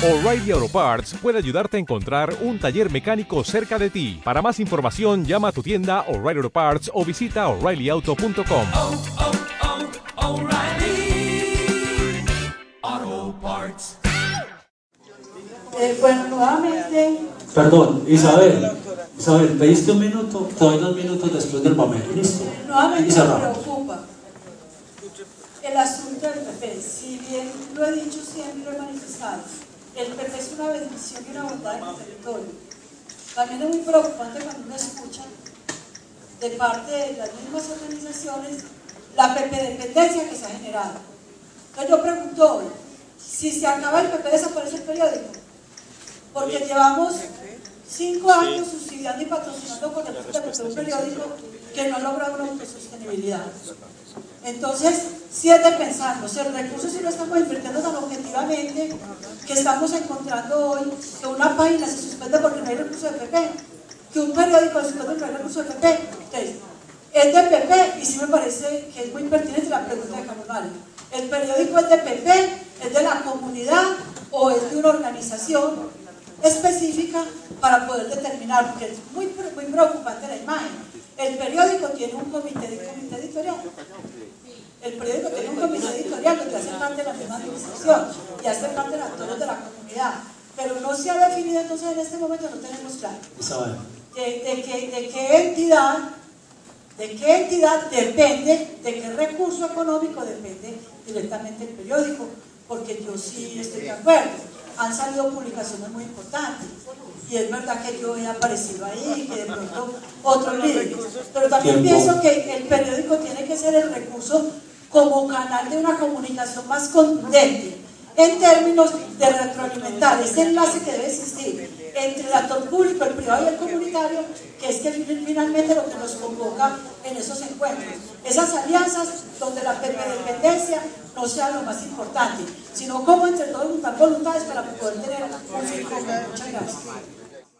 O'Reilly Auto Parts puede ayudarte a encontrar un taller mecánico cerca de ti. Para más información, llama a tu tienda O'Reilly Auto Parts o visita oreillyauto.com. oh, oh, Parts. Eh, bueno, nuevamente, Perdón, Isabel. Isabel, pediste un minuto, te doy dos minutos después del momento. Listo. nuevamente me preocupa el asunto del PP. Si bien lo he dicho siempre, lo he manifestado, el PP es una bendición y una bondad en el territorio. También es muy preocupante cuando uno escucha de parte de las mismas organizaciones la PP dependencia que se ha generado. Entonces yo pregunto hoy, si se acaba el PP, desaparece el periódico. Porque llevamos cinco años subsidiando y patrocinando con el PP un periódico que no ha logrado una autosostenibilidad. Entonces, si es de pensar, o sea, el recurso si lo estamos invirtiendo tan objetivamente que estamos encontrando hoy que una página se suspende porque no hay recurso de PP, que un periódico se suspende porque no hay recurso de PP. Entonces, es de PP y sí me parece que es muy pertinente la pregunta de Carlos. ¿El periódico es de PP, es de la comunidad o es de una organización específica para poder determinar? Porque es muy, muy preocupante la imagen. El periódico tiene un comité, de- comité editorial. El periódico tiene un comité parte de la misma administración y hace parte de actores de la comunidad. Pero no se ha definido entonces en este momento, no tenemos claro. De, de qué, de qué entidad, de qué entidad depende, de qué recurso económico depende directamente el periódico, porque yo sí estoy de acuerdo. Han salido publicaciones muy importantes y es verdad que yo he aparecido ahí, que de pronto otros líderes, pero también pienso que el periódico tiene que ser el recurso como canal de una comunicación más contundente en términos de retroalimentar ese enlace que debe existir entre el actor público, el privado y el comunitario, que es que fin- finalmente lo que nos convoca en esos encuentros. Esas alianzas donde la dependencia no sea lo más importante, sino cómo entre todos juntar voluntades para poder tener un. Muchas gracias.